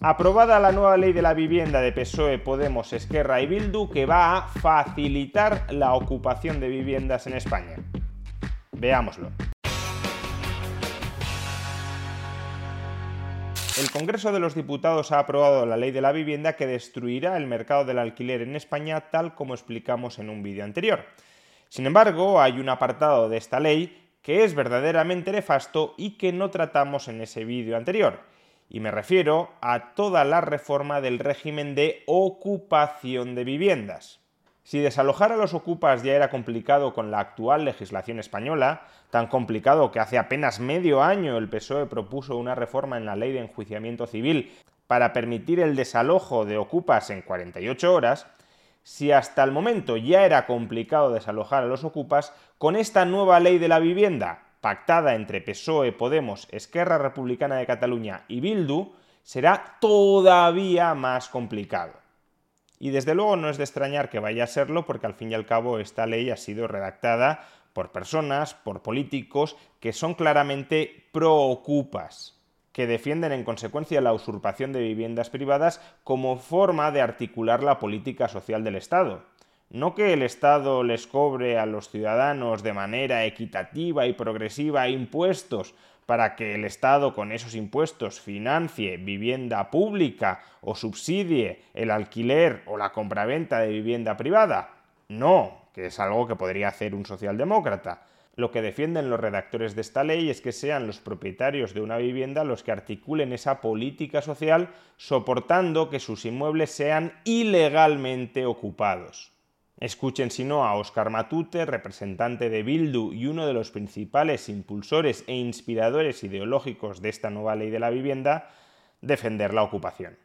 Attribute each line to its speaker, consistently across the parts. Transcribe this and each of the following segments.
Speaker 1: Aprobada la nueva ley de la vivienda de PSOE, Podemos, Esquerra y Bildu que va a facilitar la ocupación de viviendas en España. Veámoslo. El Congreso de los Diputados ha aprobado la ley de la vivienda que destruirá el mercado del alquiler en España tal como explicamos en un vídeo anterior. Sin embargo, hay un apartado de esta ley que es verdaderamente nefasto y que no tratamos en ese vídeo anterior. Y me refiero a toda la reforma del régimen de ocupación de viviendas. Si desalojar a los ocupas ya era complicado con la actual legislación española, tan complicado que hace apenas medio año el PSOE propuso una reforma en la ley de enjuiciamiento civil para permitir el desalojo de ocupas en 48 horas, si hasta el momento ya era complicado desalojar a los ocupas, con esta nueva ley de la vivienda, pactada entre PSOE, Podemos, Esquerra Republicana de Cataluña y Bildu, será todavía más complicado. Y desde luego no es de extrañar que vaya a serlo porque al fin y al cabo esta ley ha sido redactada por personas, por políticos que son claramente pro-ocupas que defienden en consecuencia la usurpación de viviendas privadas como forma de articular la política social del Estado. No que el Estado les cobre a los ciudadanos de manera equitativa y progresiva impuestos para que el Estado con esos impuestos financie vivienda pública o subsidie el alquiler o la compraventa de vivienda privada. No, que es algo que podría hacer un socialdemócrata. Lo que defienden los redactores de esta ley es que sean los propietarios de una vivienda los que articulen esa política social soportando que sus inmuebles sean ilegalmente ocupados. Escuchen si no a Óscar Matute, representante de Bildu y uno de los principales impulsores e inspiradores ideológicos de esta nueva ley de la vivienda, defender la ocupación.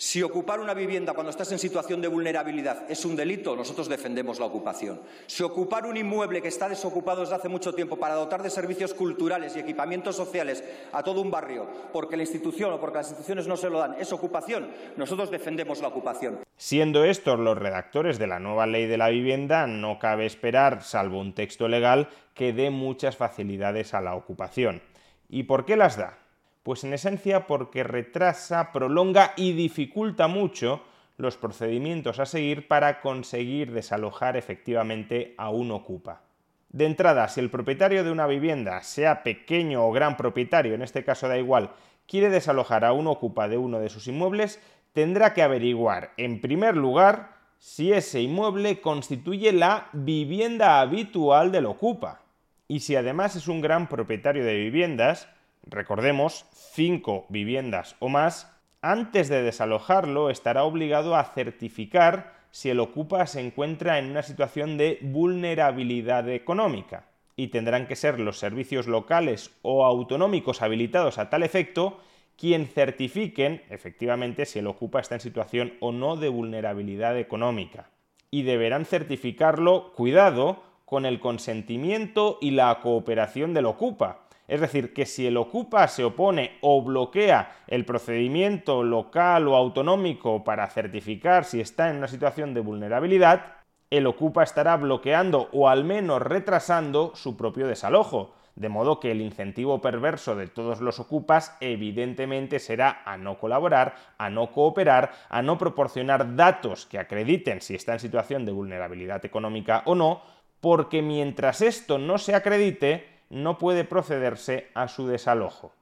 Speaker 2: Si ocupar una vivienda cuando estás en situación de vulnerabilidad es un delito, nosotros defendemos la ocupación. Si ocupar un inmueble que está desocupado desde hace mucho tiempo para dotar de servicios culturales y equipamientos sociales a todo un barrio, porque la institución o porque las instituciones no se lo dan, es ocupación, nosotros defendemos la ocupación.
Speaker 1: Siendo estos los redactores de la nueva ley de la vivienda, no cabe esperar, salvo un texto legal, que dé muchas facilidades a la ocupación. ¿Y por qué las da? Pues en esencia porque retrasa, prolonga y dificulta mucho los procedimientos a seguir para conseguir desalojar efectivamente a un ocupa. De entrada, si el propietario de una vivienda, sea pequeño o gran propietario, en este caso da igual, quiere desalojar a un ocupa de uno de sus inmuebles, tendrá que averiguar, en primer lugar, si ese inmueble constituye la vivienda habitual del ocupa. Y si además es un gran propietario de viviendas, recordemos, cinco viviendas o más, antes de desalojarlo estará obligado a certificar si el ocupa se encuentra en una situación de vulnerabilidad económica y tendrán que ser los servicios locales o autonómicos habilitados a tal efecto quien certifiquen efectivamente si el ocupa está en situación o no de vulnerabilidad económica. Y deberán certificarlo, cuidado, con el consentimiento y la cooperación del ocupa, es decir, que si el ocupa se opone o bloquea el procedimiento local o autonómico para certificar si está en una situación de vulnerabilidad, el ocupa estará bloqueando o al menos retrasando su propio desalojo, de modo que el incentivo perverso de todos los ocupas evidentemente será a no colaborar, a no cooperar, a no proporcionar datos que acrediten si está en situación de vulnerabilidad económica o no, porque mientras esto no se acredite, no puede procederse a su desalojo.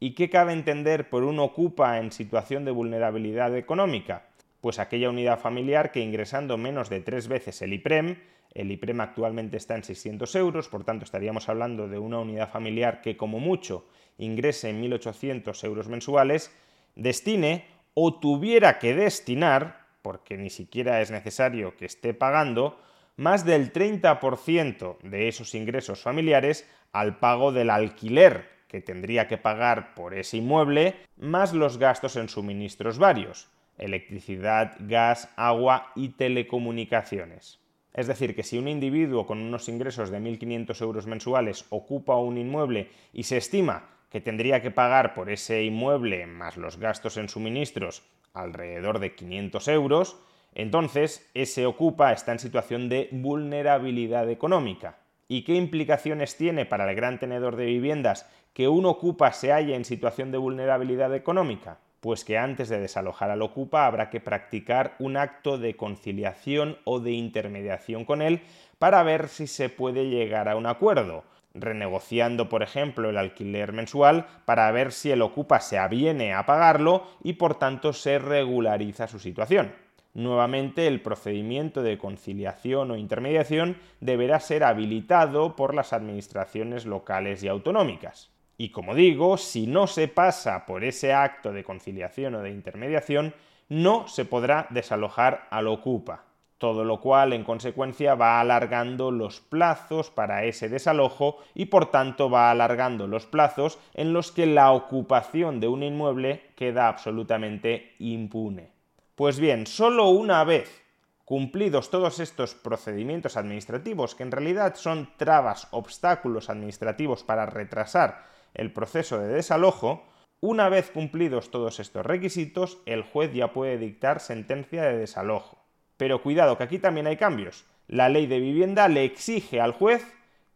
Speaker 1: ¿Y qué cabe entender por un ocupa en situación de vulnerabilidad económica? Pues aquella unidad familiar que ingresando menos de tres veces el IPREM, el IPREM actualmente está en 600 euros, por tanto estaríamos hablando de una unidad familiar que como mucho ingrese 1.800 euros mensuales, destine o tuviera que destinar, porque ni siquiera es necesario que esté pagando, más del 30% de esos ingresos familiares al pago del alquiler que tendría que pagar por ese inmueble, más los gastos en suministros varios, electricidad, gas, agua y telecomunicaciones. Es decir, que si un individuo con unos ingresos de 1.500 euros mensuales ocupa un inmueble y se estima que tendría que pagar por ese inmueble más los gastos en suministros alrededor de 500 euros, entonces ese ocupa está en situación de vulnerabilidad económica. ¿Y qué implicaciones tiene para el gran tenedor de viviendas que un ocupa se halla en situación de vulnerabilidad económica? Pues que antes de desalojar al ocupa habrá que practicar un acto de conciliación o de intermediación con él para ver si se puede llegar a un acuerdo, renegociando, por ejemplo, el alquiler mensual para ver si el ocupa se aviene a pagarlo y por tanto se regulariza su situación. Nuevamente, el procedimiento de conciliación o intermediación deberá ser habilitado por las administraciones locales y autonómicas. Y como digo, si no se pasa por ese acto de conciliación o de intermediación, no se podrá desalojar al ocupa, todo lo cual en consecuencia va alargando los plazos para ese desalojo y por tanto va alargando los plazos en los que la ocupación de un inmueble queda absolutamente impune. Pues bien, solo una vez cumplidos todos estos procedimientos administrativos, que en realidad son trabas, obstáculos administrativos para retrasar el proceso de desalojo, una vez cumplidos todos estos requisitos, el juez ya puede dictar sentencia de desalojo. Pero cuidado, que aquí también hay cambios. La ley de vivienda le exige al juez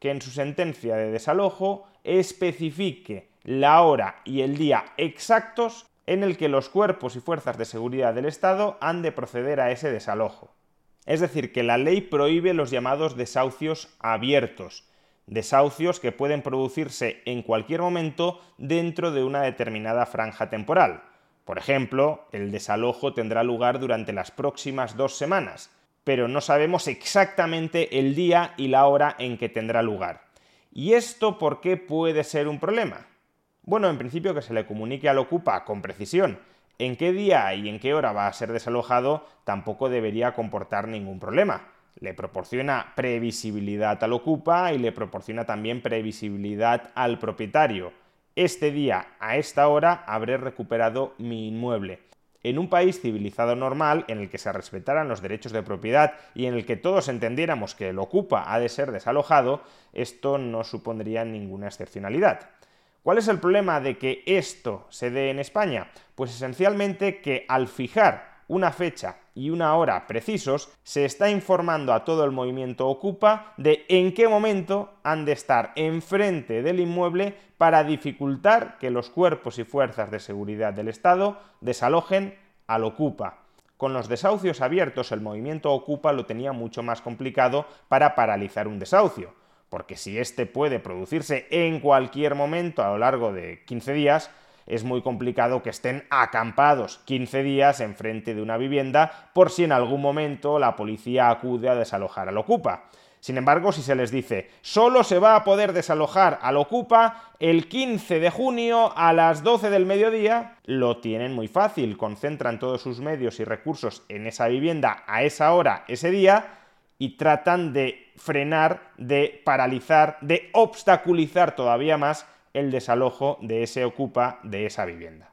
Speaker 1: que en su sentencia de desalojo especifique la hora y el día exactos en el que los cuerpos y fuerzas de seguridad del Estado han de proceder a ese desalojo. Es decir, que la ley prohíbe los llamados desahucios abiertos, desahucios que pueden producirse en cualquier momento dentro de una determinada franja temporal. Por ejemplo, el desalojo tendrá lugar durante las próximas dos semanas, pero no sabemos exactamente el día y la hora en que tendrá lugar. ¿Y esto por qué puede ser un problema? Bueno, en principio que se le comunique al ocupa con precisión en qué día y en qué hora va a ser desalojado tampoco debería comportar ningún problema. Le proporciona previsibilidad al ocupa y le proporciona también previsibilidad al propietario. Este día, a esta hora, habré recuperado mi inmueble. En un país civilizado normal, en el que se respetaran los derechos de propiedad y en el que todos entendiéramos que el ocupa ha de ser desalojado, esto no supondría ninguna excepcionalidad. ¿Cuál es el problema de que esto se dé en España? Pues esencialmente que al fijar una fecha y una hora precisos, se está informando a todo el movimiento Ocupa de en qué momento han de estar enfrente del inmueble para dificultar que los cuerpos y fuerzas de seguridad del Estado desalojen al Ocupa. Con los desahucios abiertos el movimiento Ocupa lo tenía mucho más complicado para paralizar un desahucio porque si este puede producirse en cualquier momento a lo largo de 15 días, es muy complicado que estén acampados 15 días enfrente de una vivienda por si en algún momento la policía acude a desalojar al ocupa. Sin embargo, si se les dice solo se va a poder desalojar al ocupa el 15 de junio a las 12 del mediodía, lo tienen muy fácil, concentran todos sus medios y recursos en esa vivienda a esa hora, ese día, y tratan de frenar, de paralizar, de obstaculizar todavía más el desalojo de ese ocupa de esa vivienda.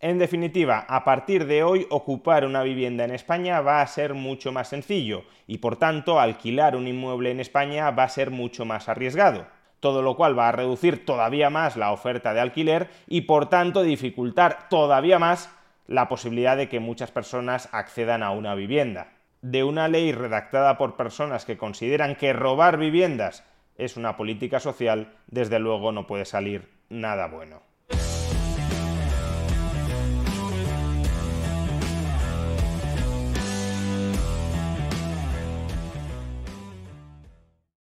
Speaker 1: En definitiva, a partir de hoy ocupar una vivienda en España va a ser mucho más sencillo y por tanto alquilar un inmueble en España va a ser mucho más arriesgado, todo lo cual va a reducir todavía más la oferta de alquiler y por tanto dificultar todavía más la posibilidad de que muchas personas accedan a una vivienda de una ley redactada por personas que consideran que robar viviendas es una política social, desde luego no puede salir nada bueno.